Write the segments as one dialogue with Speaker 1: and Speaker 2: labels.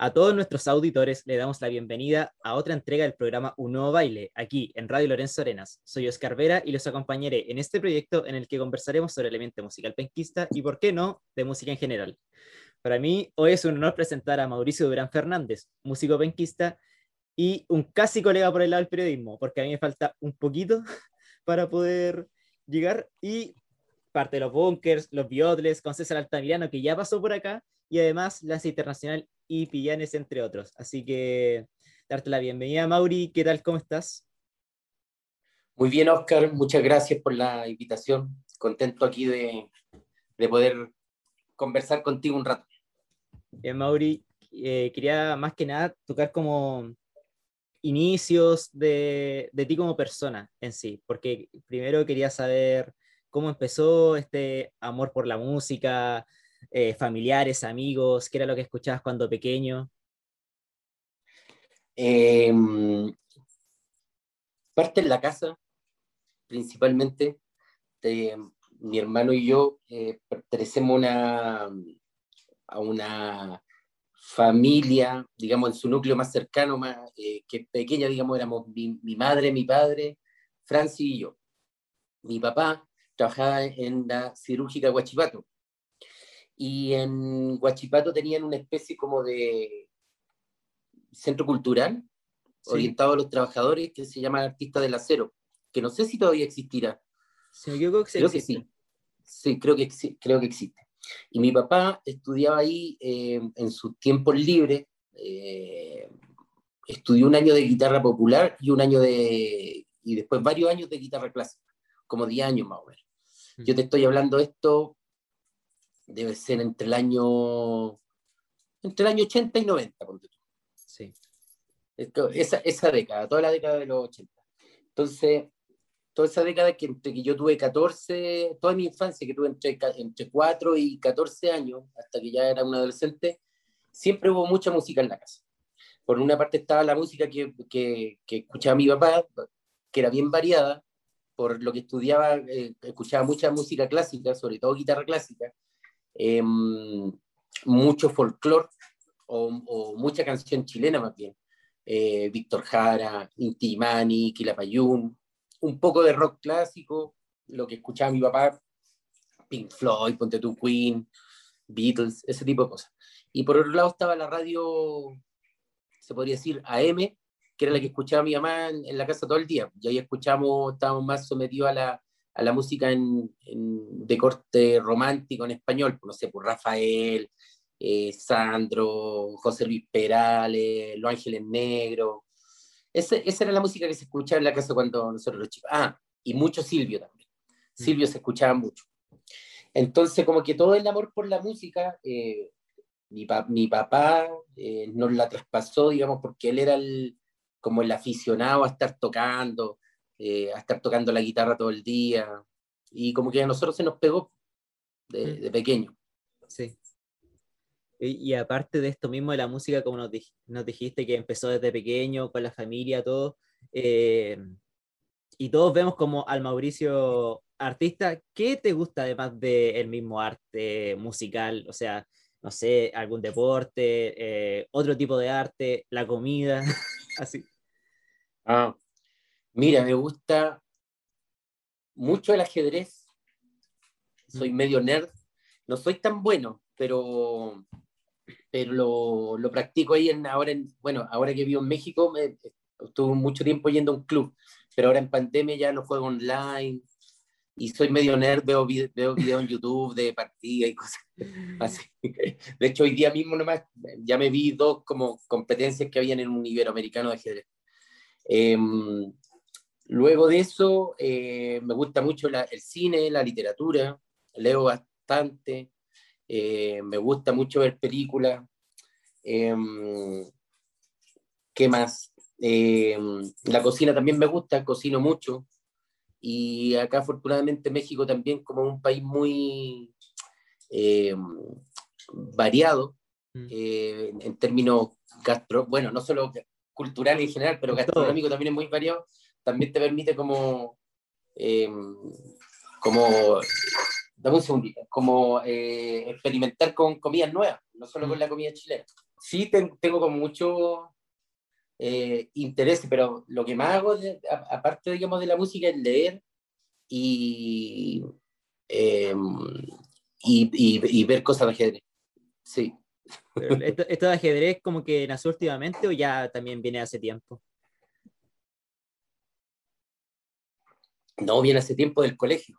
Speaker 1: A todos nuestros auditores le damos la bienvenida a otra entrega del programa Un Nuevo Baile, aquí en Radio Lorenzo Arenas. Soy Oscar Vera y los acompañaré en este proyecto en el que conversaremos sobre el elemento musical penquista y, por qué no, de música en general. Para mí, hoy es un honor presentar a Mauricio Durán Fernández, músico penquista y un casi colega por el lado del periodismo, porque a mí me falta un poquito para poder llegar y parte de los bunkers, los biodles, con César Altamirano, que ya pasó por acá, y además Lanza Internacional y Pillanes, entre otros. Así que darte la bienvenida, Mauri. ¿Qué tal? ¿Cómo estás?
Speaker 2: Muy bien, Oscar. Muchas gracias por la invitación. Contento aquí de, de poder conversar contigo un rato.
Speaker 1: Bien, Mauri. Eh, quería más que nada tocar como inicios de, de ti como persona en sí, porque primero quería saber cómo empezó este amor por la música, eh, familiares, amigos? ¿Qué era lo que escuchabas cuando pequeño?
Speaker 2: Em, parte en la casa, principalmente. mi hermano y yo eh, pertenecemos a una familia, digamos, en su núcleo más cercano, más, eh, que pequeña, digamos, éramos mi, mi, madre, mi padre, Francis y yo. Mi papá trabajaba en la cirúrgica Huachipato, y en Huachipato tenían una especie como de centro cultural orientado a los trabajadores que se llama Artista del Acero, que no sé si todavía existirá.
Speaker 1: Sí, yo creo que, creo que
Speaker 2: sí. Sí, creo que, creo que existe. Y mi papá estudiaba ahí eh, en sus tiempos libres, eh, estudió un año de guitarra popular y un año de, y después varios años de guitarra clásica, como 10 años más o menos. Yo te estoy hablando esto debe ser entre el año entre el año 80 y 90, ponte tú.
Speaker 1: Sí.
Speaker 2: Esa, esa década, toda la década de los 80. Entonces, toda esa década que entre que yo tuve 14, toda mi infancia que tuve entre, entre 4 y 14 años, hasta que ya era un adolescente, siempre hubo mucha música en la casa. Por una parte estaba la música que, que, que escuchaba mi papá, que era bien variada, por lo que estudiaba, eh, escuchaba mucha música clásica, sobre todo guitarra clásica, eh, mucho folclore o, mucha canción chilena más bien. Eh, Víctor Jara, Inti Mani, Quilapayún, un poco de rock clásico, lo que escuchaba mi papá, Pink Floyd, Ponte tu Queen, Beatles, ese tipo de cosas. Y por otro lado estaba la radio, se podría decir AM, que era la que escuchaba mi mamá en, en la casa todo el día. Y ahí escuchamos, estábamos más sometidos a la, a la música en, de corte romántico en español, no sé, por Rafael, eh, Sandro, José Luis Perales, Los Ángeles Negros. esa era la música que se escuchaba en la casa cuando nosotros los chicos. Ah, y mucho Silvio también. Mm. Silvio se escuchaba mucho. Entonces, como que todo el amor por la música, eh, mi, mi, papá eh, nos la traspasó, digamos, porque él era el, como el aficionado a estar tocando, eh, a estar tocando la guitarra todo el día. Y como que a nosotros se nos pegó de, de pequeño.
Speaker 1: Sí. Y, aparte de esto mismo de la música, como nos, nos, dijiste que empezó desde pequeño, con la familia, todo, eh, y todos vemos como al Mauricio artista, ¿qué te gusta además del mismo arte musical? O sea, no sé, algún deporte, eh, otro tipo de arte, la comida, así.
Speaker 2: Ah, Mira, me gusta mucho el ajedrez. Soy mm. medio nerd. No soy tan bueno, pero, pero lo, lo practico ahí en, ahora, en, bueno, ahora que vivo en México, me, estuve mucho tiempo yendo a un club, pero ahora en pandemia ya lo juego online y soy medio nerd, veo, veo videos en YouTube de partida y cosas así. De hecho, hoy día mismo nomás ya me vi dos como competencias que habían en un iberoamericano de ajedrez. Em, Luego de eso, eh, me gusta mucho el cine, la literatura, leo bastante, eh, me gusta mucho ver películas. Em, ¿Qué más? La cocina también me gusta, cocino mucho. Y acá, afortunadamente, México también como un país muy variado mm. eh, en términos gastro, bueno, no solo cultural en general, pero gastronómico también es muy variado también te permite como, eh, como, dame un segundito, como eh, experimentar con comidas nuevas, no solo con mm. la comida chilena. sí tengo como mucho eh, interés, pero lo que más hago, aparte, digamos, de la música, es leer y, em, y, ver cosas de ajedrez. Sí.
Speaker 1: ¿Esto, ¿Esto, de ajedrez como que nació últimamente o ya también viene hace tiempo?
Speaker 2: No, viene hace tiempo del colegio.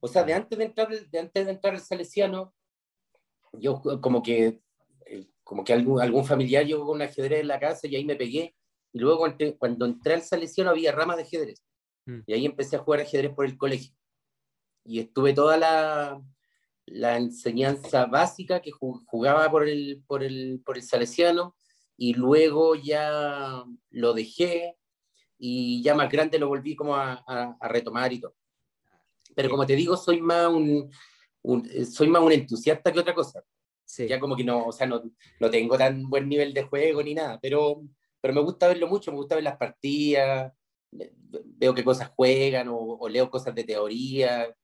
Speaker 2: O sea, de antes de entrar, de antes de entrar al Salesiano, yo como que, eh, como que algún, algún familiar llegó con un ajedrez en la casa y ahí me pegué. Y luego cuando entré al Salesiano había ramas de ajedrez. Mm. Y ahí empecé a jugar ajedrez por el colegio. Y estuve toda la, la enseñanza básica que jugaba por el, por, el, por el Salesiano y luego ya lo dejé y ya más grande lo volví como a, a, retomar y todo. Pero como te digo, soy más un, soy más un entusiasta que otra cosa. Ya como que no, o sea, no, no, tengo tan buen nivel de juego ni nada, pero, pero me gusta verlo mucho, me gusta ver las partidas, veo qué cosas juegan o, leo cosas de teoría.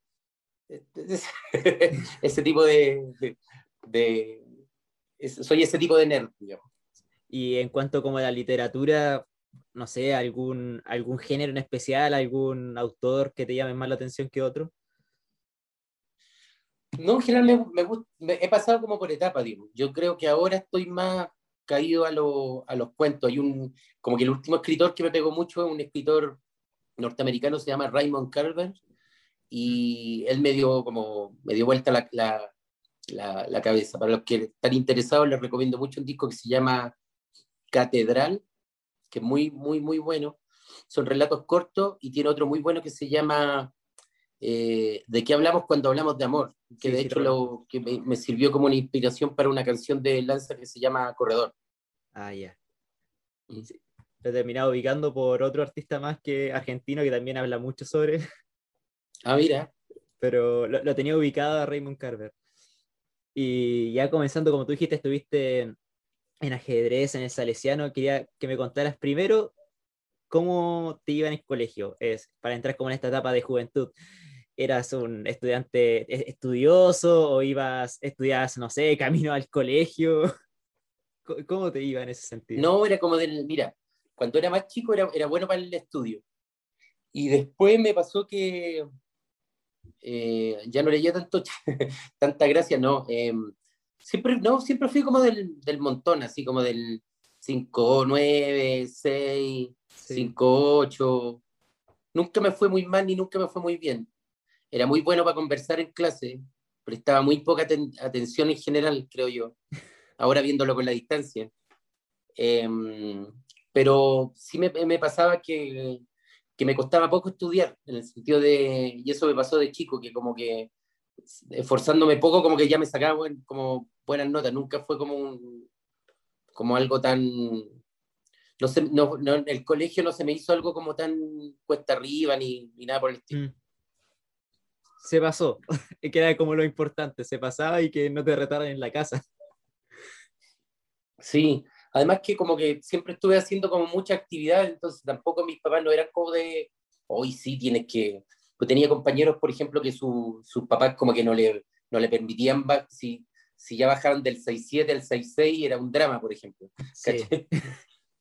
Speaker 2: ese tipo de, de, soy ese tipo de nerd, digamos.
Speaker 1: Y en cuanto como a la literatura, no sé, algún, algún género en especial, algún autor que te llame más la atención que otro?
Speaker 2: No, generalmente me, me, he pasado como por etapas, digo. Yo creo que ahora estoy más caído a, a, los cuentos. Hay un, como que el último escritor que me pegó mucho es un escritor norteamericano, se llama Raymond Carver, y él me dio como, me dio vuelta la, la, la cabeza. Para los que están interesados, les recomiendo mucho un disco que se llama Catedral, que es muy, muy, muy bueno. Son relatos cortos y tiene otro muy bueno que se llama eh, ¿De qué hablamos cuando hablamos de amor? Que de hecho lo, que me, sirvió como una inspiración para una canción de Lanza que se llama Corredor.
Speaker 1: Ah, ya. Yeah. Lo he terminado ubicando por otro artista más que argentino que también habla mucho sobre.
Speaker 2: Ah, mira.
Speaker 1: Pero lo, lo tenía ubicado a Raymond Carver. Y ya comenzando, como tú dijiste, estuviste en ajedrez, en el salesiano, quería que me contaras primero cómo te iba en el colegio, es para entrar como en esta etapa de juventud. ¿Eras un estudiante e-, estudioso o ibas, estudias, no sé, camino al colegio? ¿Cómo te iba en ese sentido?
Speaker 2: No, era como del, mira, cuando era más chico era, bueno para el estudio. Y después me pasó que eh, ya no leía tanto, tanta gracia, no. Em, siempre, no, siempre fui como del, del montón, así como del 5, 9, 6, 5, 8. Nunca me fue muy mal ni nunca me fue muy bien. Era muy bueno para conversar en clase, prestaba muy poca atención en general, creo yo, ahora viéndolo con la distancia. Em, pero sí me, me pasaba que, que, me costaba poco estudiar, en el sentido de, y eso me pasó de chico, que como que esforzándome poco, como que ya me sacaba como buenas notas, nunca fue como un, como algo tan, no sé, no, el colegio no se me hizo algo como tan cuesta arriba ni, ni nada por el estilo. Mm.
Speaker 1: Se pasó, que era como lo importante, se pasaba y que no te retaran en la casa.
Speaker 2: Sí, además que como que siempre estuve haciendo como mucha actividad, entonces tampoco mis papás no eran como de, hoy sí tienes que, pues tenía compañeros, por ejemplo, que sus papás como que no le, no le permitían, si, si ya bajaron del 6-7 al 6-6 era un drama, por ejemplo.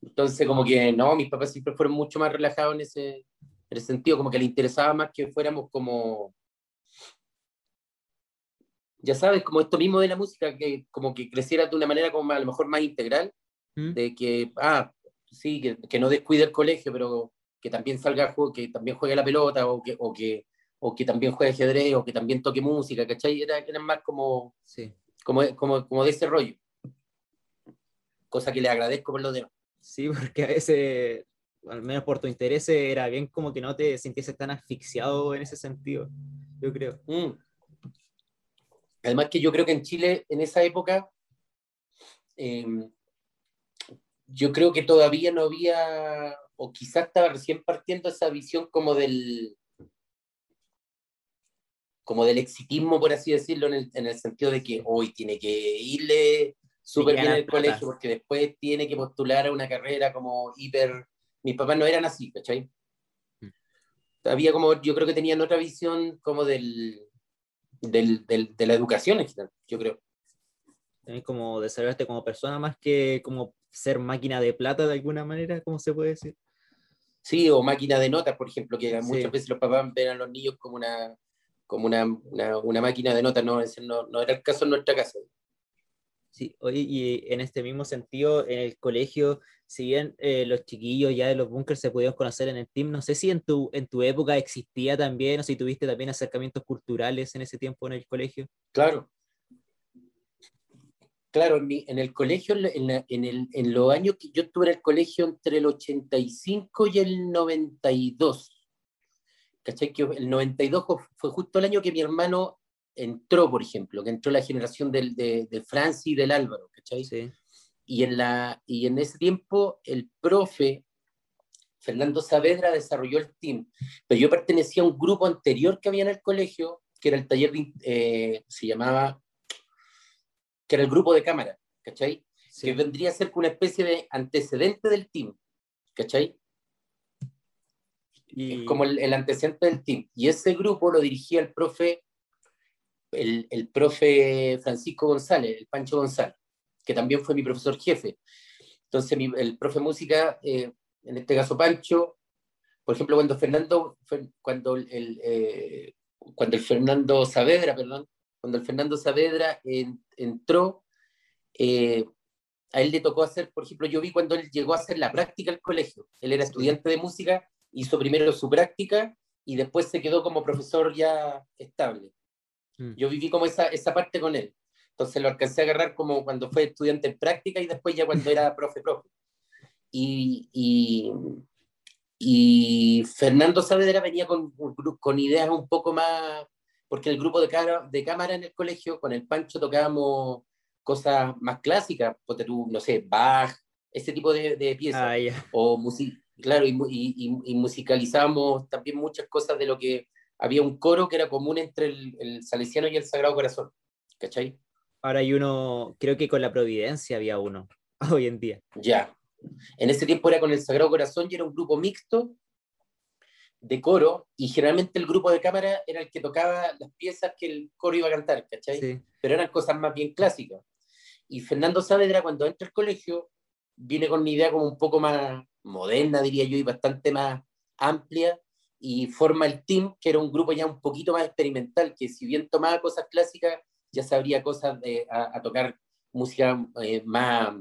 Speaker 2: Entonces, como que no, mis papás siempre fueron mucho más relajados en ese, en ese sentido, como que les interesaba más que fuéramos como, ya sabes, como esto mismo de la música, que como que creciera de una manera como a lo mejor más integral, ¿Mm? de que, ah, sí, que, que, no descuide el colegio, pero que también salga, que también juegue la pelota o que, o que, o que también juegue ajedrez o que también toque música, ¿cachai? Era, eran más como, sí. como, como, como de ese rollo. Cosa que le agradezco por lo demás.
Speaker 1: Sí, porque a veces, al menos por tu interés, era bien como que no te sintiese tan asfixiado en ese sentido, yo creo. Mm.
Speaker 2: Además que yo creo que en Chile, en esa época, eh, yo creo que todavía no había o quizás estaba recién partiendo esa visión como del como del exitismo, por así decirlo, en el, en el sentido de que hoy tiene que irle súper bien al colegio, porque después tiene que postular a una carrera como hiper... Mis papás no eran así, ¿cachai? Mm. Había como, yo creo que tenían otra visión como del, del, del de la educación yo creo.
Speaker 1: También como desarrollarte como persona más que como ser máquina de plata de alguna manera, ¿cómo se puede decir?
Speaker 2: Sí, o máquina de notas, por ejemplo, que muchas veces los papás ven a los niños como una, como una, una, máquina de notas, no, no, no era el caso en nuestra casa.
Speaker 1: Sí, y en este mismo sentido, en el colegio, si bien eh, los chiquillos ya de los bunkers se pudieron conocer en el team, no sé si en tu, en tu época existía también, o si tuviste también acercamientos culturales en ese tiempo en el colegio.
Speaker 2: Claro. Claro, en, en el colegio, en, en, el, en los años que yo estuve en el colegio entre el 85 y el 92, ¿cachai? Que el 92 fue justo el año que mi hermano entró, por ejemplo, que entró la generación del, de, de Francis y del Álvaro, ¿cachai? Sí. Y en, la, y en ese tiempo el profe Fernando Saavedra desarrolló el team, pero yo pertenecía a un grupo anterior que había en el colegio, que era el taller, de, eh, se llamaba, que era el grupo de cámara, ¿cachai? Que vendría a ser una especie de antecedente del team, ¿cachai? Y... como el, el, antecedente del team. Y ese grupo lo dirigía el profe el, el profe Francisco González, el Pancho González, que también fue mi profesor jefe. Entonces, el profe música, eh, en este caso Pancho, por ejemplo, cuando Fernando, cuando el, eh, cuando el Fernando Saavedra, perdón, cuando el Fernando Saavedra entró, eh, a él le tocó hacer, por ejemplo, yo vi cuando él llegó a hacer la práctica al colegio. Él era estudiante de música, hizo primero su práctica y después se quedó como profesor ya estable. Mm. Yo viví como esa, esa parte con él. Entonces lo alcancé a agarrar como cuando fue estudiante en práctica y después ya cuando era profe, profe. Y, y, y Fernando Saavedra venía con, con ideas un poco más, porque el grupo de, cara, de cámara en el colegio, con el Pancho tocábamos cosas más clásicas, porque tú, no sé, Bach, ese tipo de, de piezas. Ah, o claro, y, y, y, musicalizamos también muchas cosas de lo que había un coro que era común entre el, Salesiano y el Sagrado Corazón. ¿Cachai?
Speaker 1: Ahora hay uno, creo que con la Providencia había uno, hoy en día.
Speaker 2: Ya. En ese tiempo era con el Sagrado Corazón y era un grupo mixto de coro y generalmente el grupo de cámara era el que tocaba las piezas que el coro iba a cantar, ¿cachai? Pero eran cosas más bien clásicas. Y Fernando Saavedra cuando entra al colegio viene con una idea como un poco más moderna, diría yo, y bastante más amplia y forma el team, que era un grupo ya un poquito más experimental, que si bien tomaba cosas clásicas, ya sabría cosas de, a, tocar música eh, más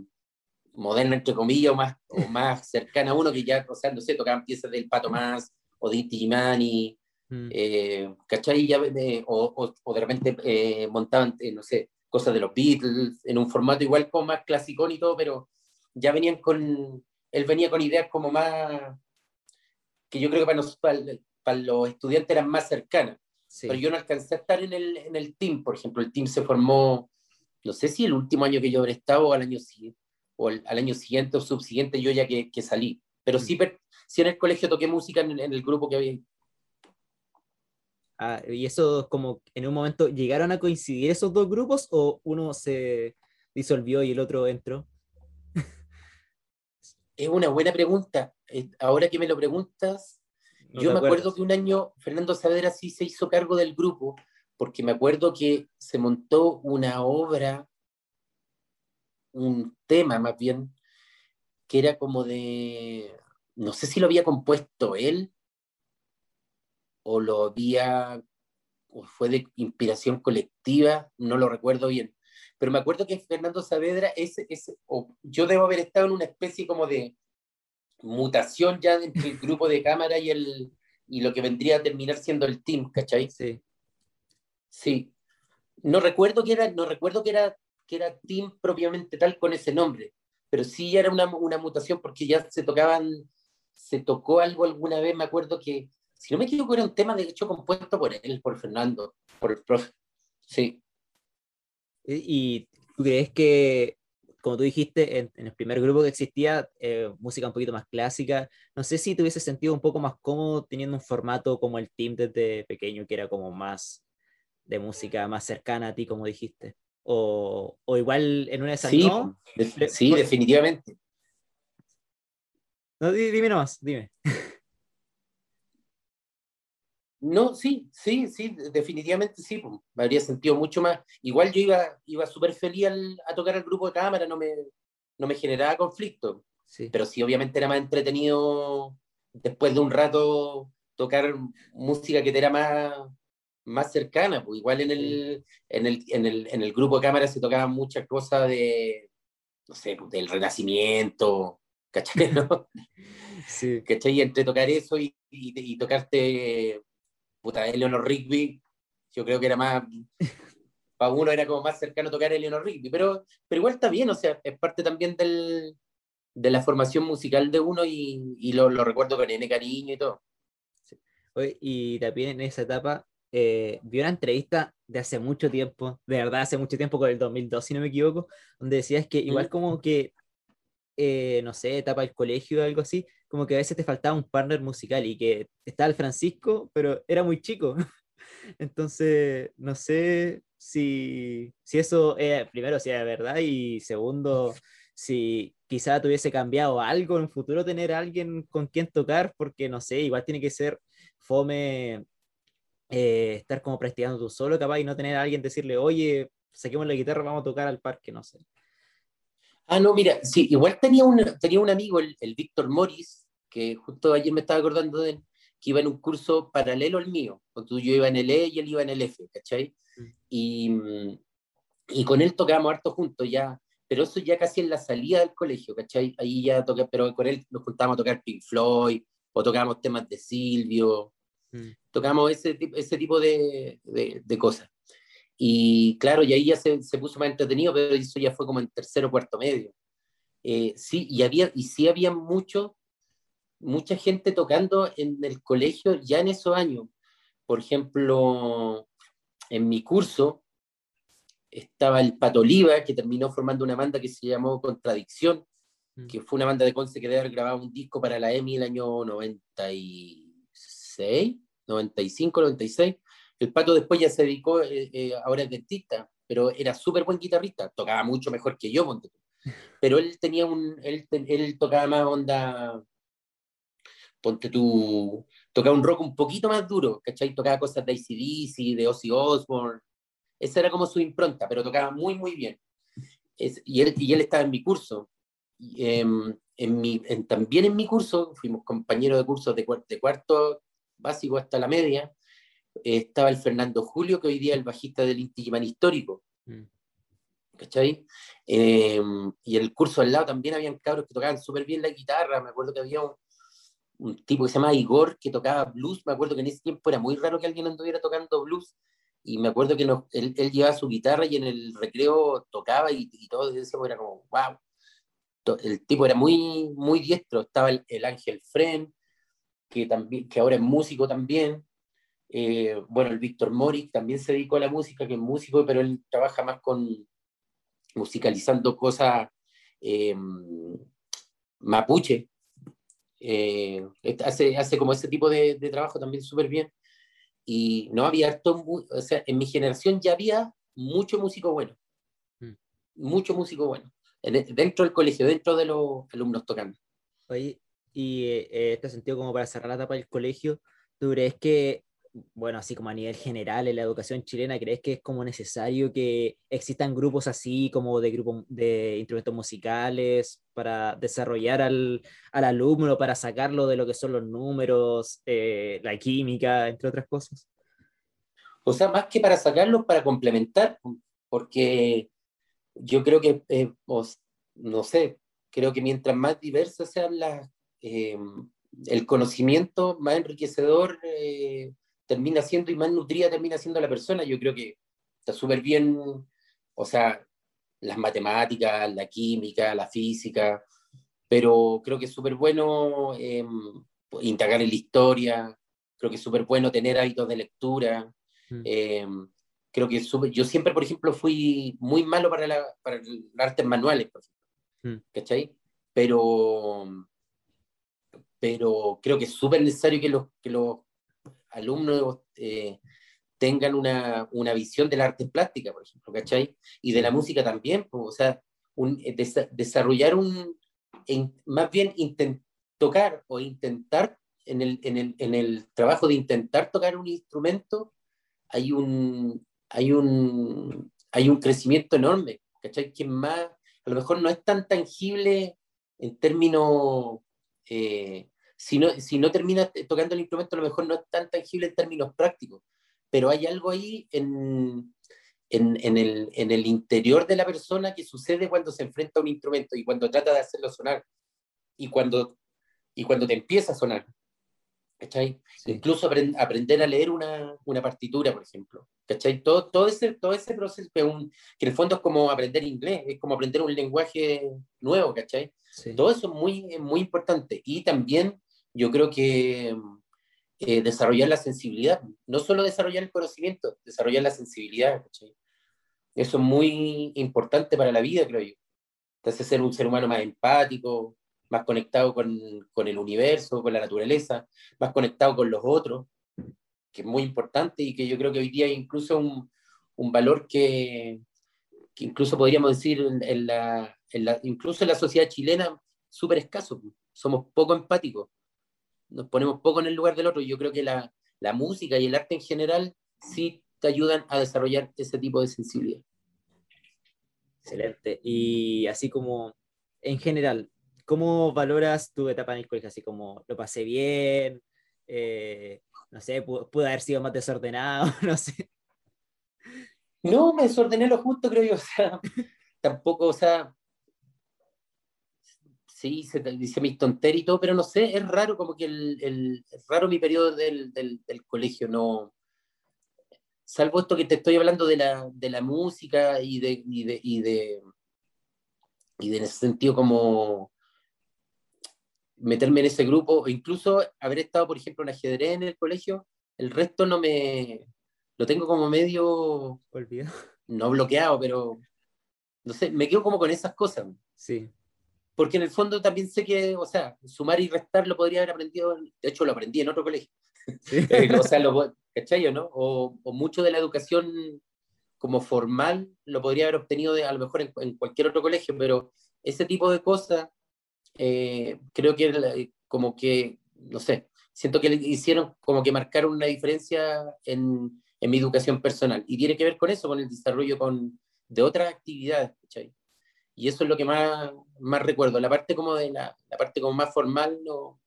Speaker 2: moderna, entre comillas, o más, o más cercana a uno, que ya, o sea, no sé, tocaban piezas del Pato Más, o de Inti mm. eh, ¿cachai? Ya, o, o, de repente eh, montaban, eh, no sé, cosas de los Beatles, en un formato igual como más clasicón y todo, pero ya venían con, él venía con ideas como más que yo creo que para, para, los estudiantes eran más cercanas. Pero yo no alcancé a estar en el, en el team, por ejemplo, el team se formó, no sé si el último año que yo habré estado o al año, o al año siguiente o subsiguiente, yo ya que, que salí. Pero sí, mm. Sí en el colegio toqué música en, en el grupo que había.
Speaker 1: Ah, y eso como en un momento llegaron a coincidir esos dos grupos o uno se disolvió y el otro entró?
Speaker 2: Es una buena pregunta. Eh, ahora que me lo preguntas, yo me acuerdo que un año Fernando Saavedra sí se hizo cargo del grupo, porque me acuerdo que se montó una obra, un tema más bien, que era como de, no sé si lo había compuesto él o lo había, o fue de inspiración colectiva, no lo recuerdo bien pero me acuerdo que Fernando Saavedra, ese, o yo debo haber estado en una especie como de mutación ya entre el grupo de cámara y, el, y lo que vendría a terminar siendo el team, ¿cachai?
Speaker 1: Sí.
Speaker 2: Sí. No recuerdo que era, no recuerdo que era, que era team propiamente tal con ese nombre, pero sí era una, una mutación porque ya se tocaban, se tocó algo alguna vez, me acuerdo que, si no me equivoco, era un tema de hecho compuesto por él, por Fernando, por el profe. Sí.
Speaker 1: ¿Y tú crees que, como tú dijiste, en, el primer grupo que existía, eh, música un poquito más clásica, no sé si te hubiese sentido un poco más cómodo teniendo un formato como el team desde pequeño, que era como más de música más cercana a ti, como dijiste? O, o igual en una de esas
Speaker 2: sí, no. sí, definitivamente.
Speaker 1: No, dime nomás, dime.
Speaker 2: No, sí, sí, sí, definitivamente sí, pues, me habría sentido mucho más. Igual yo iba, iba súper feliz a tocar el grupo de cámara, no me, no me generaba conflicto. Sí. Pero sí, obviamente era más entretenido después de un rato tocar música que te era más, más cercana. Pues igual en el, en, el, en, el, en el grupo de cámara se tocaban muchas cosas de, no sé, pues, del renacimiento, ¿cachai? ¿no? Sí. ¿Cachai? Entre tocar eso y, y, tocarte puta, Eleanor Rigby, yo creo que era más, para uno era como más cercano tocar Eleanor Rigby, pero, pero igual está bien, o sea, es parte también del, de la formación musical de uno y, y lo, lo, recuerdo con N cariño y todo.
Speaker 1: y también en esa etapa eh, vi una entrevista de hace mucho tiempo, de verdad hace mucho tiempo, con el 2002, si no me equivoco, donde decías que igual como que, eh, no sé, etapa del colegio o algo así, como que a veces te faltaba un partner musical y que estaba el Francisco, pero era muy chico. Entonces, no sé si, si eso, es, primero, si era verdad y segundo, si quizá tuviese cambiado algo en el futuro tener alguien con quien tocar, porque no sé, igual tiene que ser fome eh, estar como practicando tú solo, capaz, y no tener a alguien decirle, oye, saquemos la guitarra, vamos a tocar al parque, no sé.
Speaker 2: Ah, no, mira, sí, igual tenía un, tenía un amigo, el, el Víctor Morris, que justo ayer me estaba acordando de él, que iba en un curso paralelo al mío. Cuando yo iba en el E y él iba en el F, ¿cachai? Mm. Y, y con él tocábamos harto juntos ya, pero eso ya casi en la salida del colegio, ¿cachai? Ahí ya toqué, pero con él nos juntábamos a tocar Pink Floyd, o tocábamos temas de Silvio, mm. tocábamos ese, ese tipo de, de, de, cosas. Y claro, y ahí ya se, se, puso más entretenido, pero eso ya fue como en tercero o cuarto medio. Eh, sí, y, había, y sí había mucho, mucha gente tocando en el colegio ya en esos años. Por ejemplo, en mi curso estaba el Pato Oliva, que terminó formando una banda que se llamó Contradicción, mm. que fue una banda de Conce que debe haber grabado un disco para la EMI el año 96, 95, 96 el Pato después ya se dedicó, eh, eh, ahora es dentista, pero era súper buen guitarrista, tocaba mucho mejor que yo, pero él tenía un, él, él tocaba más onda, ponte tú, tocaba un rock un poquito más duro, ¿cachai? Tocaba cosas de ACDC, de Ozzy Osbourne, esa era como su impronta, pero tocaba muy, muy bien. y, él, y él estaba en mi curso. Em, en mi, también en mi curso, fuimos compañeros de cursos de, de cuarto básico hasta la media, estaba el Fernando Julio, que hoy día es el bajista del Inti histórico. Mm. ¿Cachai? Eh, y en el curso al lado también habían cabros que tocaban súper bien la guitarra. Me acuerdo que había un, tipo que se llamaba Igor que tocaba blues. Me acuerdo que en ese tiempo era muy raro que alguien anduviera tocando blues. Y me acuerdo que él, él, llevaba su guitarra y en el recreo tocaba y, y todo eso era como, wow. El tipo era muy, muy diestro. Estaba el, el Ángel Fren, que, también, que ahora es músico también. Eh, bueno, el Víctor Mori también se dedicó a la música, que es músico, pero él trabaja más con musicalizando cosas eh, mapuche. Eh, hace, hace como ese tipo de, trabajo también súper bien. Y no había harto, o sea, en mi generación ya había mucho músico bueno. Mm. Mucho músico bueno. dentro del colegio, dentro de los alumnos tocando.
Speaker 1: Oye, y este sentido, como para cerrar la etapa del colegio, ¿tú crees que bueno, así como a nivel general en la educación chilena, ¿crees que es como necesario que existan grupos así como de grupos de instrumentos musicales para desarrollar al, al, alumno, para sacarlo de lo que son los números, eh, la química, entre otras cosas?
Speaker 2: O sea, más que para sacarlo, para complementar, porque yo creo que, eh, no sé, creo que mientras más diversas sean las... Eh, el conocimiento más enriquecedor eh, termina siendo y más nutrida termina siendo la persona. Yo creo que está súper bien, o sea, las matemáticas, la química, la física, pero creo que es súper bueno eh, indagar en la historia, creo que es súper bueno tener hábitos de lectura. Mm. Em, creo que yo siempre, por ejemplo, fui muy malo para, la, para las artes manuales, por ejemplo, mm. ¿cachai? Pero, pero creo que es súper necesario que los, que los alumnos eh, tengan una, una, visión del arte plástica, por ejemplo, ¿cachai? Y de la música también, pues, o sea, un, eh, desarrollar un, más bien tocar o intentar en el, en, el, en el trabajo de intentar tocar un instrumento hay un, hay un, hay un crecimiento enorme, ¿cachai? Que más, a lo mejor no es tan tangible en términos, eh, si, no, si no terminas tocando el instrumento, a lo mejor no es tan tangible en términos prácticos, pero hay algo ahí en, en, en, el, en el interior de la persona que sucede cuando se enfrenta a un instrumento y cuando trata de hacerlo sonar y cuando, y cuando te empieza a sonar. ¿Cachai? Incluso aprender a leer una, una, partitura, por ejemplo. ¿Cachai? Todo, todo, ese, todo ese proceso, que, un, que en el fondo es como aprender inglés, es como aprender un lenguaje nuevo, ¿cachai? Todo eso es muy, muy importante. Y también yo creo que eh, desarrollar la sensibilidad, no solo desarrollar el conocimiento, desarrollar la sensibilidad, ¿cachai? Eso es muy importante para la vida, creo yo. Entonces, ser un ser humano más empático, más conectado con, con, el universo, con la naturaleza, más conectado con los otros, que es muy importante y que yo creo que hoy día hay incluso un, un valor que, que, incluso podríamos decir en, la, en la, incluso en la sociedad chilena súper escaso. Somos poco empáticos, nos ponemos poco en el lugar del otro. Yo creo que la, la música y el arte en general sí te ayudan a desarrollar ese tipo de sensibilidad.
Speaker 1: Excelente. Y así como en general, ¿Cómo valoras tu etapa en el colegio? Así como, ¿lo pasé bien? Eh, no sé, ¿pude haber sido más desordenado? no sé.
Speaker 2: No, me desordené lo justo, creo yo. O sea, tampoco, o sea, sí, se dice mis tonterías y todo, pero no sé, es raro como que el, el es raro mi periodo del, del, colegio, no. Salvo esto que te estoy hablando de la, de la música y de, y de, y de, y de en ese sentido como meterme en ese grupo, o incluso haber estado, por ejemplo, en ajedrez en el colegio, el resto no me... Lo tengo como medio...
Speaker 1: Olvidado.
Speaker 2: No bloqueado, pero... No sé, me quedo como con esas cosas.
Speaker 1: Sí.
Speaker 2: Porque en el fondo también sé que, o sea, sumar y restar lo podría haber aprendido, de hecho lo aprendí en otro colegio. Sí. Eh, o sea, lo, ¿cachai? ¿no? O, o, mucho de la educación como formal lo podría haber obtenido de, a lo mejor en, en cualquier otro colegio, pero ese tipo de cosas eh, creo que como que, no sé, siento que le hicieron como que marcaron una diferencia en, en, mi educación personal. Y tiene que ver con eso, con el desarrollo con, de otras actividades, ¿cachai? Y eso es lo que más, más recuerdo. La parte como de la, la parte como más formal no,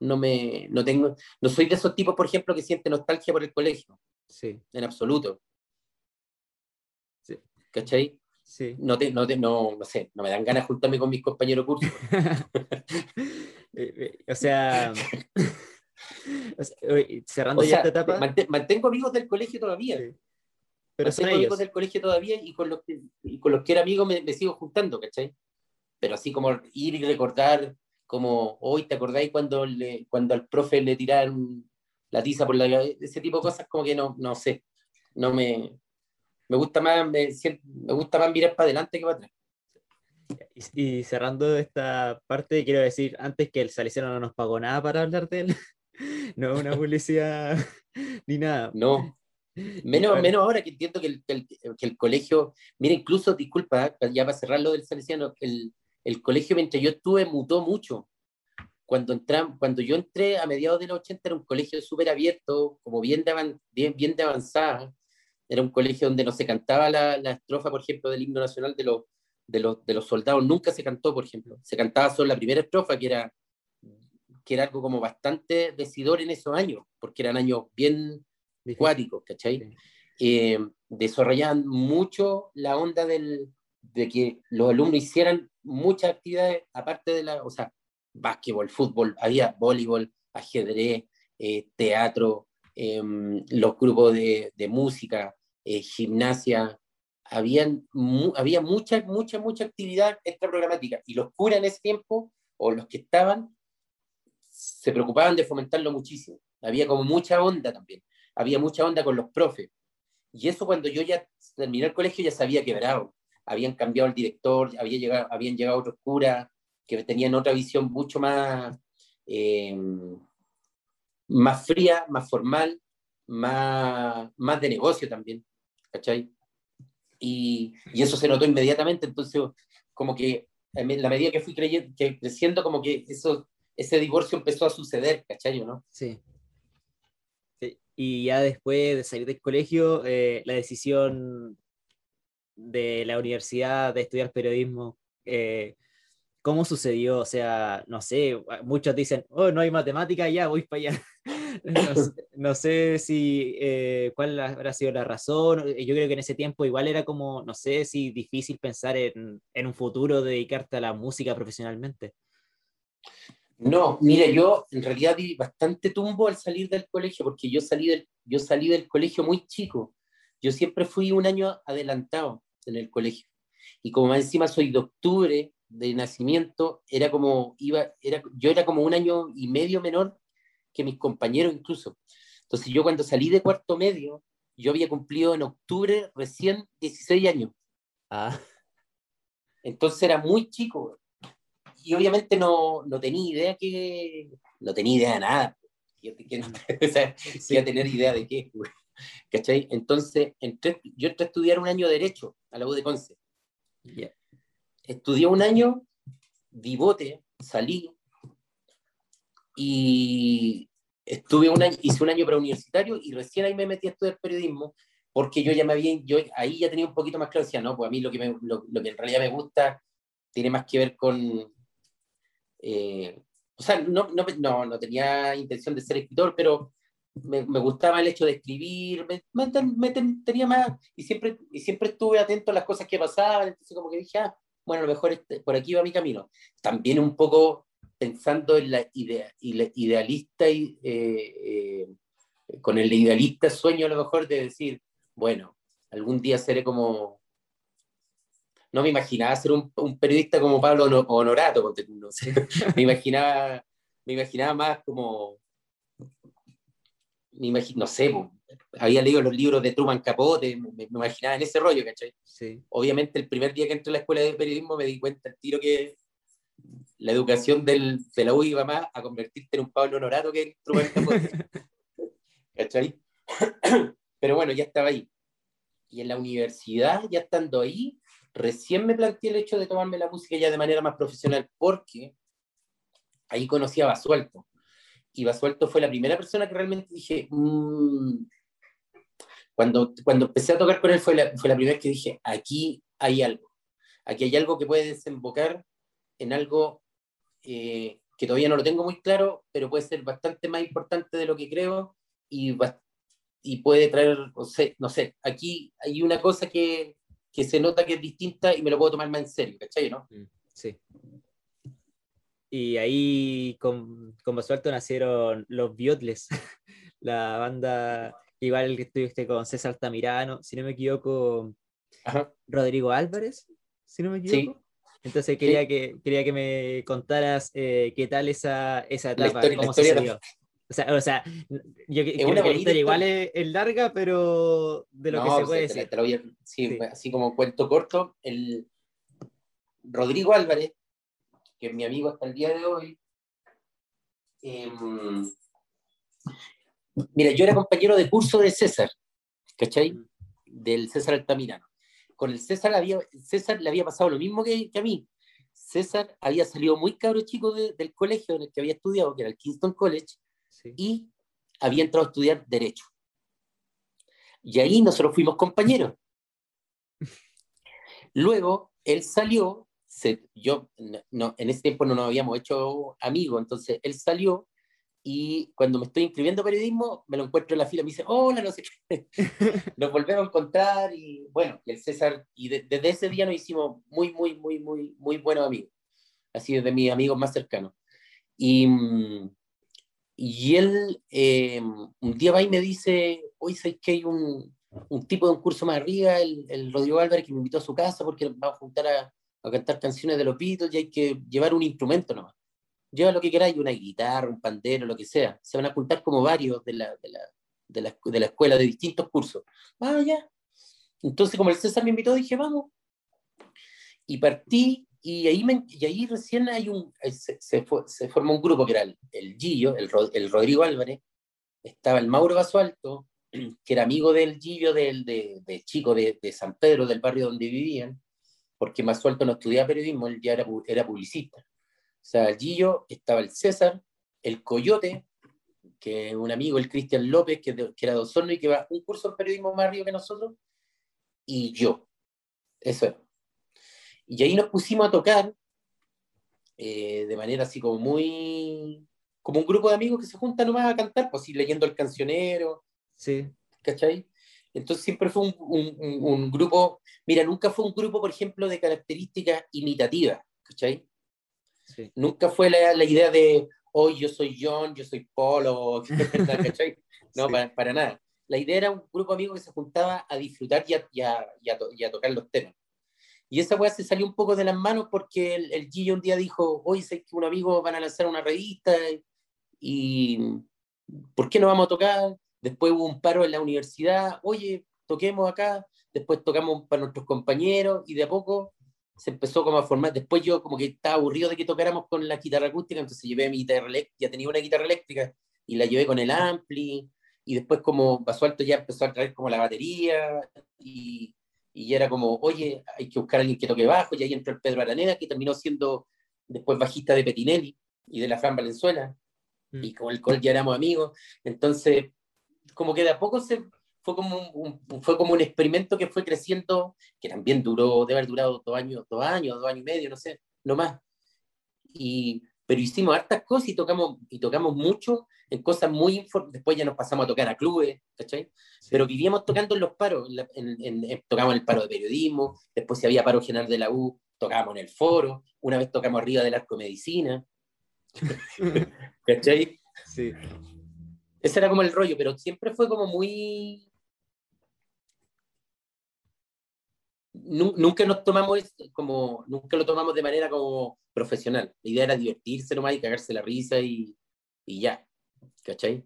Speaker 2: no me, no tengo, no soy de esos tipos, por ejemplo, que siente nostalgia por el colegio.
Speaker 1: Sí.
Speaker 2: En absoluto.
Speaker 1: Sí.
Speaker 2: ¿Cachai? No, te, no, te, no, no, sé, no me dan ganas de juntarme con mis compañeros curso.
Speaker 1: Eh, eh, o sea, cerrando ya esta etapa.
Speaker 2: mantengo amigos del colegio todavía. Pero son amigos del colegio todavía y con los que, y con los que era amigo me, me, sigo juntando, ¿cachai? Pero así como ir y recordar, como hoy te acordáis cuando, le, cuando al profe le tiraron la tiza por la ese tipo de cosas, como que no, no sé, no me, me gusta más, me, me gusta más mirar para adelante que para atrás.
Speaker 1: Y, cerrando esta parte, quiero decir, antes que el Salicero no nos pagó nada para hablar de él, no una publicidad ni nada.
Speaker 2: No, Menos, menos ahora que entiendo que el, que el, colegio, mira, incluso, disculpa, ya para cerrar lo del Salesiano, el, el colegio mientras yo estuve mutó mucho. Cuando, entram, cuando yo entré a mediados de los 80 era un colegio súper abierto, como bien de, bien, bien de avanzada, era un colegio donde no se cantaba la, la estrofa, por ejemplo, del himno nacional de los, de, los, de los soldados, nunca se cantó, por ejemplo. Se cantaba solo la primera estrofa, que era, que era algo como bastante decidor en esos años, porque eran años bien cuáticos, ¿cachai? Eh, desarrollaban mucho la onda del, de que los alumnos hicieran muchas actividades, aparte de la, o sea, básquetbol, fútbol, había voleibol, ajedrez, eh, teatro, Em, los grupos de, de música, eh, gimnasia, habían había mucha, mucha, mucha actividad extraprogramática. Y los curas en ese tiempo, o los que estaban, se preocupaban de fomentarlo muchísimo. Había como mucha onda también, había mucha onda con los profes. Y eso cuando yo ya terminé el colegio ya se había quebrado. Habían cambiado el director, había llegado, habían llegado otros curas que tenían otra visión mucho más, eh, más fría, más formal, más, más de negocio también, ¿cachai? Y, y eso se notó inmediatamente, entonces como que en la medida que fui creyendo, que creciendo, como que eso, ese divorcio empezó a suceder, ¿cachai? ¿no?
Speaker 1: Sí. Y ya después de salir del colegio, eh, la decisión de la universidad de estudiar periodismo, eh, ¿cómo sucedió? O sea, no sé, muchos dicen, oh, no hay matemática, ya voy para allá. no, sé si eh, cuál habrá sido la razón. Yo creo que en ese tiempo igual era como, no sé si difícil pensar en, en un futuro dedicarte a la música profesionalmente.
Speaker 2: No, mira, yo en realidad di bastante tumbo al salir del colegio, porque yo salí del, yo salí del colegio muy chico. Yo siempre fui un año adelantado en el colegio. Y como más encima soy de octubre de nacimiento, era como, iba, era, yo era como un año y medio menor que mis compañeros incluso. Entonces yo cuando salí de cuarto medio, yo había cumplido en octubre recién 16 años. Ah. Entonces era muy chico y obviamente no, no tenía idea que, no tenía idea de nada. Que, no, o sea, a tener idea de qué. ¿Cachai? Entonces, entré, yo entré a estudiar un año de Derecho a la U de Conce. Estudié un año, di bote, salí y estuve un año, hice un año preuniversitario y recién ahí me metí a estudiar periodismo porque yo ya me había, yo ahí ya tenía un poquito más claro, decía, no, pues a mí lo que, me, lo, lo que en realidad me gusta tiene más que ver con, eh, o sea, no, no, no, tenía intención de ser escritor, pero me, me gustaba el hecho de escribir, me, me, tenía más, y siempre, y siempre estuve atento a las cosas que pasaban, entonces como que dije, ah, bueno, a lo mejor este, por aquí va mi camino. También un poco pensando en la, idea, idealista y eh, eh, con el idealista sueño a lo mejor de decir, bueno, algún día seré como no me imaginaba ser un, un periodista como Pablo Honorato, no sé. me, imaginaba, me imaginaba más como, me no sé, había leído los libros de Truman Capote, me, imaginaba en ese rollo, ¿cachai? Sí. Obviamente el primer día que entré a la escuela de periodismo me di cuenta el tiro que la educación del, de la U iba más a convertirte en un Pablo Honorato que en Truman Capote. ¿Cachai? Pero bueno, ya estaba ahí. Y en la universidad, ya estando ahí, recién me planteé el hecho de tomarme la música ya de manera más profesional, porque ahí conocí a Basualto. Y Basualto fue la primera persona que realmente dije, mm". cuando, cuando empecé a tocar con él fue la, fue la primera que dije, aquí hay algo, aquí hay algo que puede desembocar en algo eh, que todavía no lo tengo muy claro, pero puede ser bastante más importante de lo que creo y, puede traer, no sé, aquí hay una cosa que, que se nota que es distinta y me lo puedo tomar más en serio, ¿cachai? ¿no? Mm,
Speaker 1: sí. Y ahí con, con Basualto nacieron los Biotles, la banda igual que estuviste con César Tamirano, si no me equivoco, Rodrigo Álvarez, si no me equivoco. Entonces quería, que, quería que me contaras eh, qué tal esa, esa etapa, cómo se dio. O sea, o sea yo creo que la historia igual es, larga, pero de lo que se puede decir.
Speaker 2: sí, así como cuento corto, el Rodrigo Álvarez, que es mi amigo hasta el día de hoy, em, mira, yo era compañero de curso de César, ¿cachai? Mm. Del César Altamirano. Con el César, había, César le había pasado lo mismo que, que a mí. César había salido muy cabro chico del colegio en el que había estudiado, que era el Kingston College, y había entrado a estudiar Derecho. Y ahí nosotros fuimos compañeros. Luego, él salió, yo, no, en ese tiempo no nos habíamos hecho amigos, entonces él salió y cuando me estoy inscribiendo a periodismo, me lo encuentro en la fila, me dice, hola, no sé qué. Nos volvemos a encontrar y bueno, y el César, y desde ese día nos hicimos muy, muy, muy, muy, muy buenos amigos. Así de mis amigos más cercanos. Y, mm, y él eh, un día va y me dice, hoy sé que hay un, un, tipo de un curso más arriba, el, el, Rodrigo Álvarez, que me invitó a su casa porque vamos a juntar a, a, cantar canciones de los Beatles y hay que llevar un instrumento nomás. Lleva lo que queráis, una guitarra, un pandero, lo que sea. Se van a juntar como varios de la, de la, de la, de la escuela, de distintos cursos. Ah, ya. Entonces, como el César me invitó, dije, vamos. Y partí y ahí, y ahí recién hay un, eh, se, se, se, forma un grupo que era el, el Gillo, el, el, Rodrigo Álvarez, estaba el Mauro Basualto, que era amigo del Gillo, del, de, de chico de, de, San Pedro, del barrio donde vivían, porque Basualto no estudiaba periodismo, él ya era, era publicista. sea, el Gillo, estaba el César, el Coyote, que un amigo, el Cristian López, que, que, era de Osorno y que va un curso de periodismo más arriba que nosotros, y yo. Eso era. Y ahí nos pusimos a tocar eh, de manera así como muy. como un grupo de amigos que se juntan nomás a cantar, pues sí, leyendo el cancionero.
Speaker 1: Sí.
Speaker 2: ¿Cachai? Entonces siempre fue un, un, un, grupo. Mira, nunca fue un grupo, por ejemplo, de características imitativas, ¿cachai? Sí. Nunca fue la, la idea de, hoy yo soy John, yo soy Polo, ¿cachai? No, sí. para, para, nada. La idea era un grupo de amigos que se juntaba a disfrutar y a, y a, y a, y a tocar los temas. Y esa weá se salió un poco de las manos porque el, el un día dijo, hoy sé que un amigo van a lanzar una revista y ¿por qué no vamos a tocar? Después hubo un paro en la universidad, oye, toquemos acá, después tocamos para nuestros compañeros y de a poco se empezó como a formar. Después yo como que estaba aburrido de que tocáramos con la guitarra acústica, entonces llevé mi guitarra eléctrica, ya tenía una guitarra eléctrica y la llevé con el ampli y después como pasó alto ya empezó a traer como la batería y y era como, oye, hay que buscar a alguien que toque bajo, y ahí entró el Pedro Araneda, que terminó siendo después bajista de Petinelli y de la Fran Valenzuela, mm. y con el cual ya éramos amigos. Entonces, como que de a poco se, fue, como un, fue como un experimento que fue creciendo, que también duró, debe haber durado dos años, dos años, dos años y medio, no sé, no más. Y, pero hicimos hartas cosas y tocamos, y tocamos mucho en cosas muy después ya nos pasamos a tocar a clubes, ¿cachai? Sí. Pero vivíamos tocando en los paros, en, en, en, tocamos en el paro de periodismo, después si había paro general de la U, tocábamos en el foro, una vez tocamos arriba del arco medicina, ¿cachai?
Speaker 1: Sí.
Speaker 2: Ese era como el rollo, pero siempre fue como muy... Nunca nos tomamos como, nunca lo tomamos de manera como profesional. La idea era divertirse nomás y cagarse la risa y, y ya. ¿Cachai?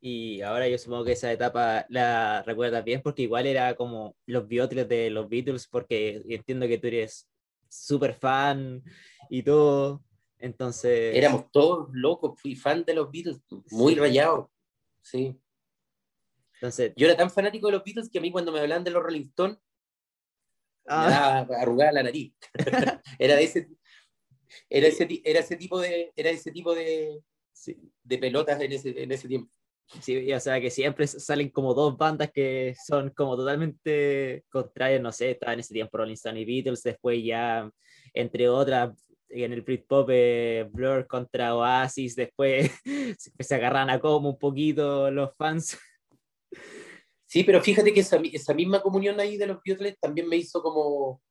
Speaker 1: Y ahora yo supongo que esa etapa la recuerdas bien porque igual era como los biótipos de los Beatles porque entiendo que tú eres súper fan y todo. Entonces...
Speaker 2: Éramos todos locos, fui fan de los Beatles, muy sí. rayado. Sí.
Speaker 1: Entonces...
Speaker 2: Yo era tan fanático de los Beatles que a mí cuando me hablan de los Rolling Stones, ah. me arrugada la nariz. era de ese era ese, era ese tipo de era ese tipo de. De pelotas en ese, en ese tiempo.
Speaker 1: Sí, o sea que siempre salen como dos bandas que son como totalmente contrarias, no sé, estaba en ese tiempo Rolling Stone y Beatles, después ya, entre otras, en el Britpop eh, Blur contra Oasis, después se agarran a como un poquito los fans.
Speaker 2: Sí, pero fíjate que esa, esa misma comunión ahí de los Beatles también me hizo como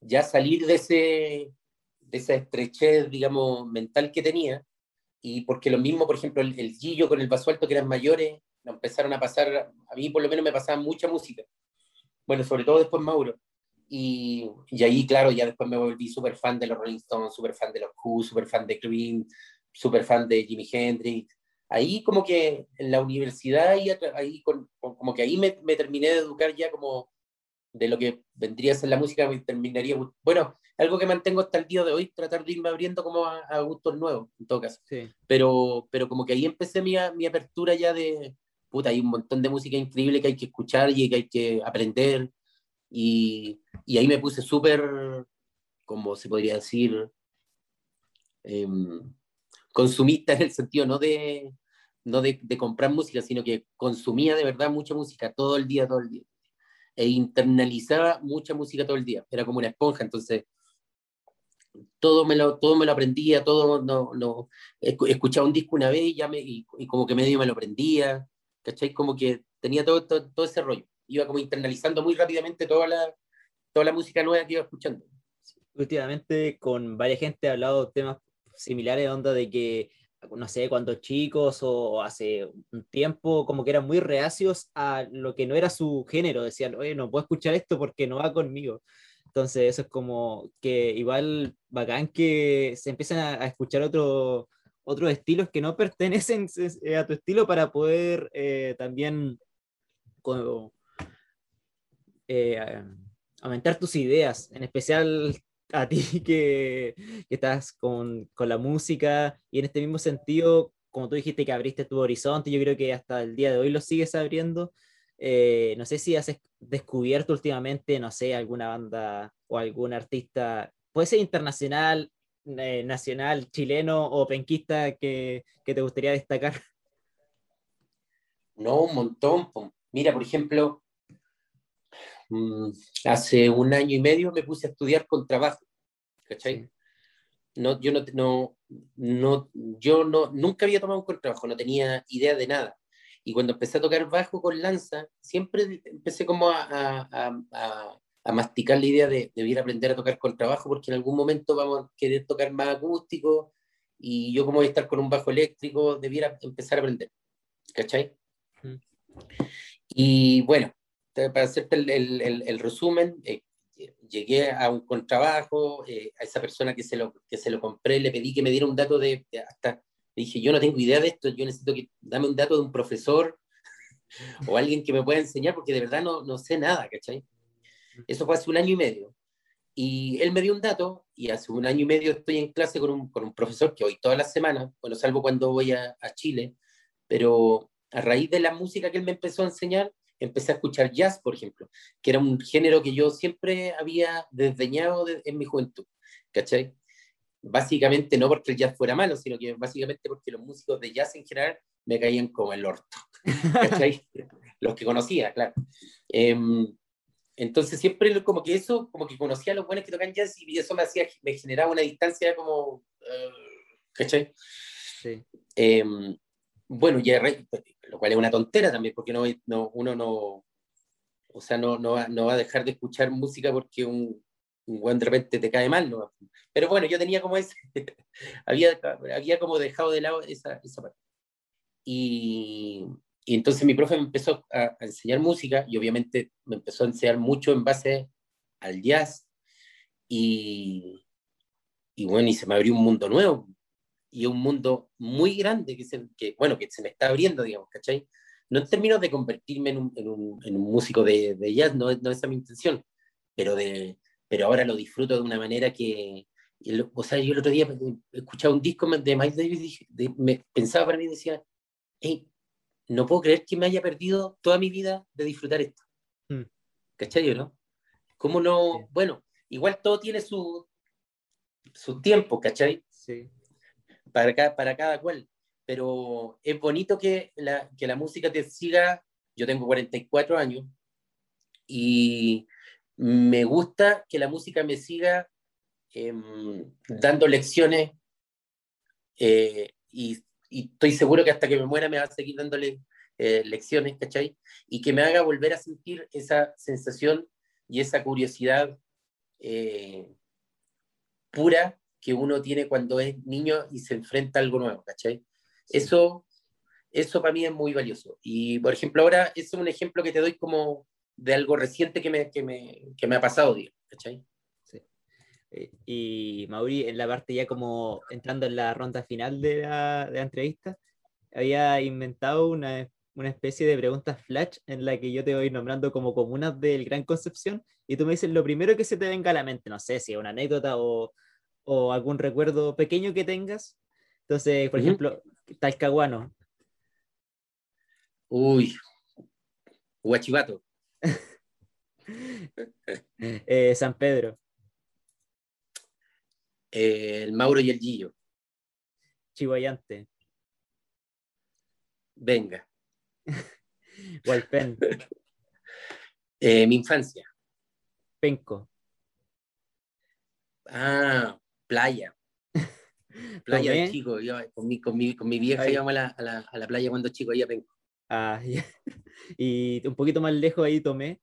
Speaker 2: ya salir de ese de esa estrechez, digamos, mental que tenía, y porque lo mismo, por ejemplo, el, el Gillo con el Basualto, que eran mayores, nos empezaron a pasar, a mí por lo menos me pasaba mucha música. Bueno, sobre todo después Mauro. Y, y ahí, claro, ya después me volví súper fan de los Rolling Stones, súper fan de los Who, súper fan de Queen, súper fan de Jimi Hendrix. Ahí como que en la universidad, ahí, ahí como que ahí me terminé de educar ya como de lo que vendría a ser la música, me terminaría. Bueno, algo que mantengo hasta el día de hoy, tratar de irme abriendo como a, a gustos nuevos, en todo caso.
Speaker 1: Sí.
Speaker 2: Pero, pero como que ahí empecé mi, mi apertura ya de, puta, hay un montón de música increíble que hay que escuchar y que hay que aprender. Y, y ahí me puse súper, como se podría decir, eh, consumista en el sentido no de, no de, de comprar música, sino que consumía de verdad mucha música todo el día, todo el día e internalizaba mucha música todo el día. Era como una esponja, entonces todo me lo, todo me lo aprendía, todo no, no, escuchaba un disco una vez y, ya me, y, y como que medio me lo aprendía, ¿cachai? Como que tenía todo, todo, todo, ese rollo. Iba como internalizando muy rápidamente toda la, toda la música nueva que iba escuchando.
Speaker 1: Últimamente con varias gente he hablado temas similares, onda de que no sé, cuando chicos o hace un tiempo, como que eran muy reacios a lo que no era su género. Decían, oye, no puedo escuchar esto porque no va conmigo. Entonces, eso es como que igual bacán que se empiezan a, escuchar otro, otros estilos que no pertenecen eh, a tu estilo para poder eh, también eh, aumentar tus ideas, en especial a ti que, que estás con, con, la música y en este mismo sentido, como tú dijiste que abriste tu horizonte, yo creo que hasta el día de hoy lo sigues abriendo. Eh, no sé si has descubierto últimamente, no sé, alguna banda o algún artista, puede ser internacional eh, nacional chileno o penquista que, que, te gustaría destacar?
Speaker 2: No, un montón. Mira, por ejemplo, mm, hace un año y medio me puse a estudiar con trabajo, ¿cachai? No, yo no, no, no, yo no, nunca había tomado un contrabajo, no tenía idea de nada. Y cuando empecé a tocar bajo con lanza, siempre empecé como a, a, a, a masticar la idea de debiera aprender a tocar con trabajo, porque en algún momento vamos a querer tocar más acústico, y yo como voy a estar con un bajo eléctrico, debiera empezar a aprender. ¿Cachai? Mm. Y bueno, para hacerte el, el, el, resumen, eh, llegué a un contrabajo, eh, a esa persona que se, lo, que se lo compré, le pedí que me diera un dato de, hasta, le dije, yo no tengo idea de esto, yo necesito que dame un dato de un profesor o alguien que me pueda enseñar, porque de verdad no, no sé nada, ¿cachai? Eso fue hace un año y medio. Y él me dio un dato, y hace un año y medio estoy en clase con un, con un profesor que hoy todas las semanas, bueno, salvo cuando voy a, a Chile, pero a raíz de la música que él me empezó a enseñar, empecé a escuchar jazz, por ejemplo, que era un género que yo siempre había desdeñado en mi juventud, ¿cachai? Básicamente no porque el jazz fuera malo, sino que básicamente porque los músicos de jazz en general me caían como el orto, ¿cachai? los que conocía, claro. Em, entonces siempre como que eso, como que conocía a los buenos que tocan jazz y eso me hacía, me generaba una distancia como, uh, ¿cachai? Sí. Em, bueno, ya lo cual es una tontera también, porque no, no, uno no, o sea, no, no, va, no va a dejar de escuchar música porque un, un buen de repente te cae mal, ¿no? Pero bueno, yo tenía como ese, había, había como dejado de lado esa, esa parte. Y, y, entonces mi profe me empezó a, a, enseñar música y obviamente me empezó a enseñar mucho en base al jazz y, y bueno, y se me abrió un mundo nuevo, y un mundo muy grande que, se, que, bueno, que se me está abriendo, digamos, ¿cachai? No en términos de convertirme en un, en un, en un músico de, de, jazz, no, no esa es mi intención, pero, de, pero ahora lo disfruto de una manera que, o sea, yo el otro día escuchaba un disco de Miles Davis, de, me, pensaba para mí y decía, hey, no puedo creer que me haya perdido toda mi vida de disfrutar esto. Hmm. ¿Cachai, no? ¿Cómo no? Bueno, igual todo tiene su, su tiempo, ¿cachai? Sí para cada, para cada cual. Pero es bonito que la, que la música te siga. Yo tengo 44 años y me gusta que la música me siga eh, dando lecciones eh, y, estoy seguro que hasta que me muera me va a seguir dándole eh, lecciones, ¿cachai? Y que me haga volver a sentir esa sensación y esa curiosidad eh, pura que uno tiene cuando es niño y se enfrenta a algo nuevo, ¿cachai? Eso, eso para mí es muy valioso. Y, por ejemplo, ahora es un ejemplo que te doy como de algo reciente que me, que me, que me ha pasado, digo, ¿cachai?
Speaker 1: Sí. Eh, y Mauri, en la parte ya como entrando en la ronda final de la, de la entrevista, había inventado una, una, especie de preguntas flash en la que yo te voy nombrando como comunas del Gran Concepción y tú me dices lo primero que se te venga a la mente, no sé si es una anécdota o, o algún recuerdo pequeño que tengas. Entonces, por uh -huh. ejemplo, Talcahuano.
Speaker 2: Uy, Huachivato.
Speaker 1: eh, San Pedro.
Speaker 2: Eh, el Mauro y el Gillo.
Speaker 1: Chihuayante.
Speaker 2: Venga.
Speaker 1: Walpen.
Speaker 2: eh, mi infancia.
Speaker 1: Penco.
Speaker 2: Ah, playa. Playa de chico, yo, con, mi, con, mi, con mi vieja íbamos a la, a, la, a la, playa cuando chico, ahí a Penco.
Speaker 1: Ah, yeah. y un poquito más lejos ahí tomé.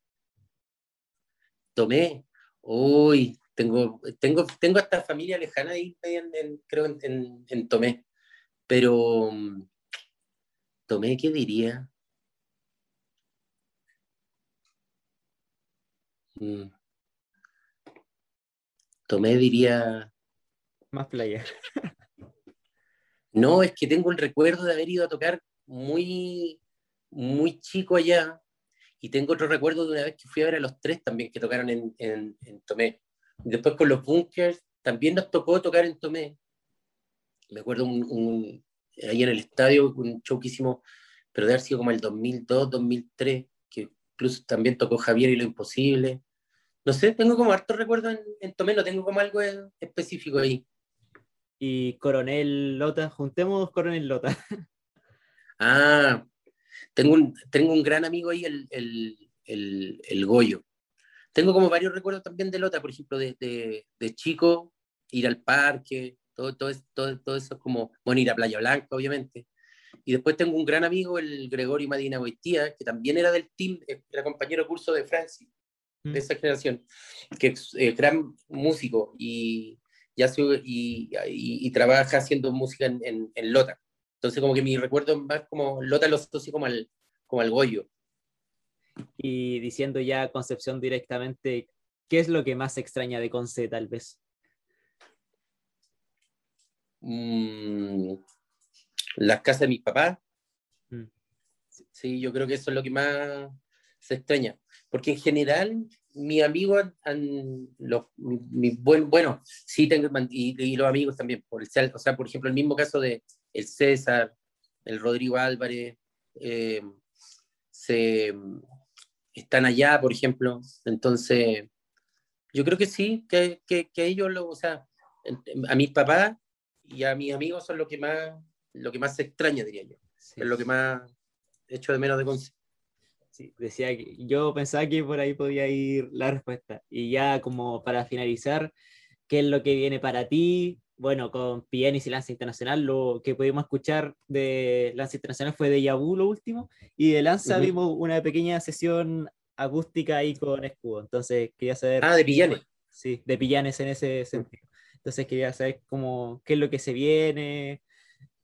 Speaker 2: Tomé, uy, tengo, tengo, tengo hasta familia lejana ahí, en, en, creo, en, en, Tomé. Pero, Tomé, ¿qué diría? Mm. Tomé diría
Speaker 1: más playa.
Speaker 2: no, es que tengo el recuerdo de haber ido a tocar muy, muy chico allá. Y tengo otro recuerdo de una vez que fui a ver a los tres también que tocaron en, en, Tomé. Después con los Bunkers también nos tocó tocar en Tomé. Me acuerdo un, ahí en el estadio, un show que hicimos, pero de haber sido como el 2002, 2003, que incluso también tocó Javier y lo imposible. No sé, tengo como harto recuerdo en, en Tomé, no tengo como algo específico ahí.
Speaker 1: Y Coronel Lota. Juntemos Coronel Lota.
Speaker 2: Ah, tengo un, tengo un gran amigo ahí, el, el, el, el Goyo. Tengo como varios recuerdos también de Lota, por ejemplo, de, de, de chico, ir al parque, todo, todo, todo, todo eso como, bueno, ir a Playa Blanca, obviamente. Y después tengo un gran amigo, el Gregorio Madina Boitía, que también era del team, eh, era compañero curso de Francis, de
Speaker 1: Mm.
Speaker 2: esa generación, que es eh, gran músico y, y, hace- y, y- y trabaja haciendo música en, en- en Lota. Entonces, como que mi recuerdo es más como Lota lo asocio como al, como al Goyo.
Speaker 1: Y diciendo ya Concepción directamente, ¿qué es lo que más extraña de Conce tal vez?
Speaker 2: Mm, las casas de mis papás.
Speaker 1: Mm.
Speaker 2: Sí, yo creo que eso es lo que más se extraña. Porque en general, han, han- los, mi, mi buen, bueno, sí tengo, y, y los amigos también, por el, o sea, por ejemplo, el mismo caso de el César, el Rodrigo Álvarez, eh, se, están allá, por ejemplo. Entonces, yo creo que sí, que, que, que ellos, lo, o sea, a mis papás y a mis amigos son lo que más, lo que más se extraña, diría yo.
Speaker 1: Sí.
Speaker 2: Es lo que más echo de menos de Conce.
Speaker 1: Sí, decía que yo pensaba que por ahí podía ir la respuesta. Y ya como para finalizar, ¿qué es lo que viene para ti? Bueno, con Pianis y Lanza Internacional, lo que pudimos escuchar de Lanza Internacional fue de Yabu lo último, y de Lanza vimos una pequeña sesión acústica ahí con Escudo. Entonces quería saber,
Speaker 2: Ah, de Pillanes.
Speaker 1: sí, de Pillanes en ese sentido. Entonces quería saber cómo, qué es lo que se viene.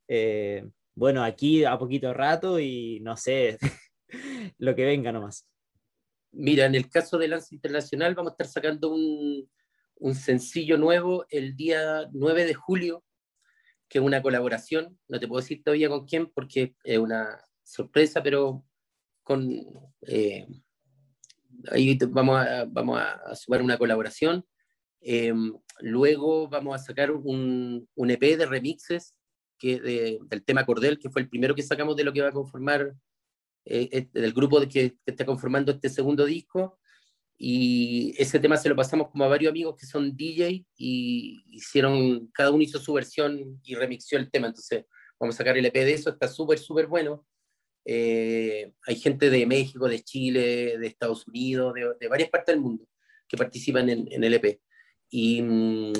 Speaker 1: Eh, bueno, aquí a poquito rato y no sé, lo que venga nomás.
Speaker 2: Mira, en el caso de Lance Internacional vamos a estar sacando un, sencillo nuevo el día 9 de julio, que es una colaboración. No te puedo decir todavía con quién porque es una sorpresa, pero con eh, ahí vamos a, vamos sumar una colaboración. Eh, luego vamos a sacar un, EP de remixes que de- del tema Cordel, que fue el primero que sacamos de lo que va a conformar eh, este- del grupo que, que está conformando este segundo disco. Y ese tema se lo pasamos como a varios amigos que son DJ y hicieron, cada uno hizo su versión y remixió el tema. Entonces, vamos a sacar el EP de eso, está súper, súper bueno. Eh, hay gente de México, de Chile, de Estados Unidos, de, de varias partes del mundo que participan en, en el EP. Y, mm,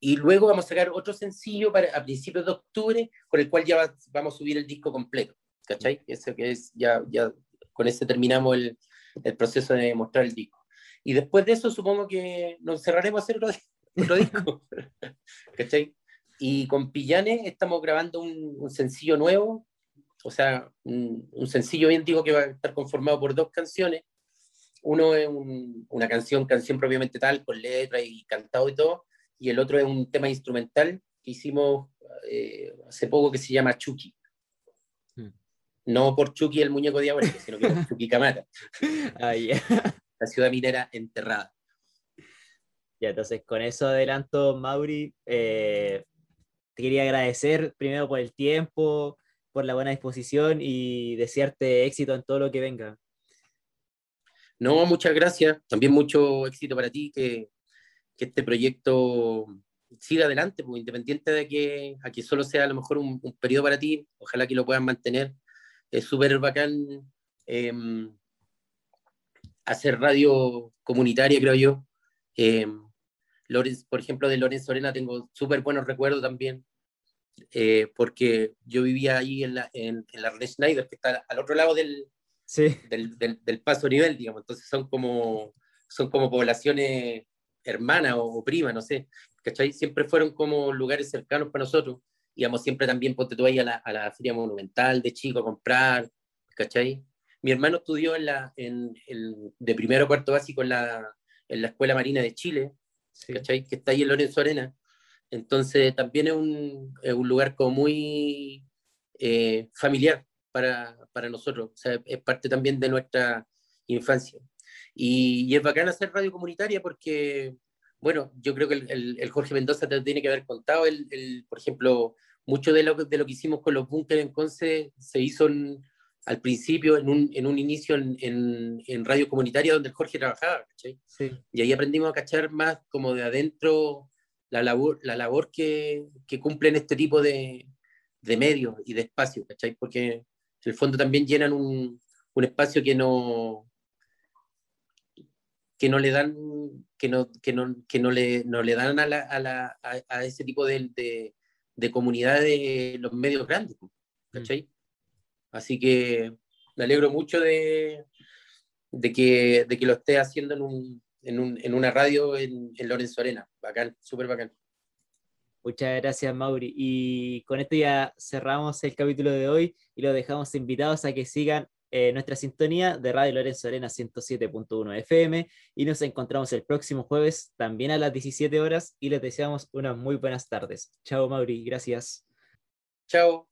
Speaker 2: y luego vamos a sacar otro sencillo para, a principios de octubre, con el cual ya va- vamos a subir el disco completo. ¿Cachai? Ese que es, ya, ya con ese terminamos el, el proceso de mostrar el disco. Y después de eso supongo que nos cerraremos a hacer otro, otro disco. ¿Cachai? Y con Pillanes estamos grabando un, un sencillo nuevo, o sea, un, un sencillo bien digo que va a estar conformado por dos canciones. Uno es un- una canción, canción propiamente tal, con letra y cantado y todo, y el otro es un tema instrumental que hicimos eh, hace poco que se llama Chucky. No por Chucky el muñeco diabólico, sino que por Chucky Camata,
Speaker 1: Ah,
Speaker 2: la ciudad minera enterrada.
Speaker 1: Ya, entonces con eso adelanto, Mauri. eh, te quería agradecer primero por el tiempo, por la buena disposición y desearte éxito en todo lo que venga.
Speaker 2: No, muchas gracias. También mucho éxito para ti, que, que este proyecto siga adelante, pues, independiente de que, a que solo sea a lo mejor un, un periodo para ti, ojalá que lo puedan mantener. Es súper bacán eh, hacer radio comunitaria, creo yo. Eh, Lorenz, por ejemplo, de Lorenzo Arena tengo súper buenos recuerdos también, eh, porque yo vivía ahí en la, en, en la René Schneider, que está al otro lado del,
Speaker 1: Sí,
Speaker 2: del, del, del paso nivel, digamos. Entonces son como, son como poblaciones hermanas o, o primas, no sé. ¿Cachai? Siempre fueron como lugares cercanos para nosotros. Íbamos siempre también, ponte tú ahí a la, a la Feria Monumental de chico a comprar, ¿cachai? Mi hermano estudió en la, en, el- de primero a cuarto básico en la, en la Escuela Marina de Chile,
Speaker 1: sí.
Speaker 2: ¿cachai? Que está ahí en Lorenzo Arena. Entonces también es un, es un lugar como muy eh, familiar para, para nosotros, o sea, es parte también de nuestra infancia. Y, y es bacán hacer radio comunitaria porque, bueno, yo creo que el, el- el Jorge Mendoza te tiene que haber contado, el, por ejemplo, mucho de lo, que- de lo que hicimos con los búnkeres en Conce se hizo en- al principio, en un, en un inicio en, en- en radio comunitaria donde el Jorge trabajaba, ¿cachai?
Speaker 1: sí.
Speaker 2: Y ahí aprendimos a cachar más como de adentro la labor, la labor que, que cumplen este tipo de, de medios y de espacios, ¿cachai? Porque en el fondo también llenan un, un espacio que no, que no le dan que no, que no, que no, le, no le dan a, la, a, la, a, ese tipo de, de, de, comunidad de los medios grandes. ¿cachai? Así que me alegro mucho de, de, que, de que lo esté haciendo en, un, en, un, en una radio en, en Lorenzo Arena. Bacán, súper bacán.
Speaker 1: Muchas gracias, Mauri. Y con esto ya cerramos el capítulo de hoy y lo dejamos invitados a que sigan eh, nuestra sintonía de Radio Lorenzo Arena 107.1 FM y nos encontramos el próximo jueves también a las 17 horas y les deseamos unas muy buenas tardes. Chao Mauri, gracias.
Speaker 2: Chao.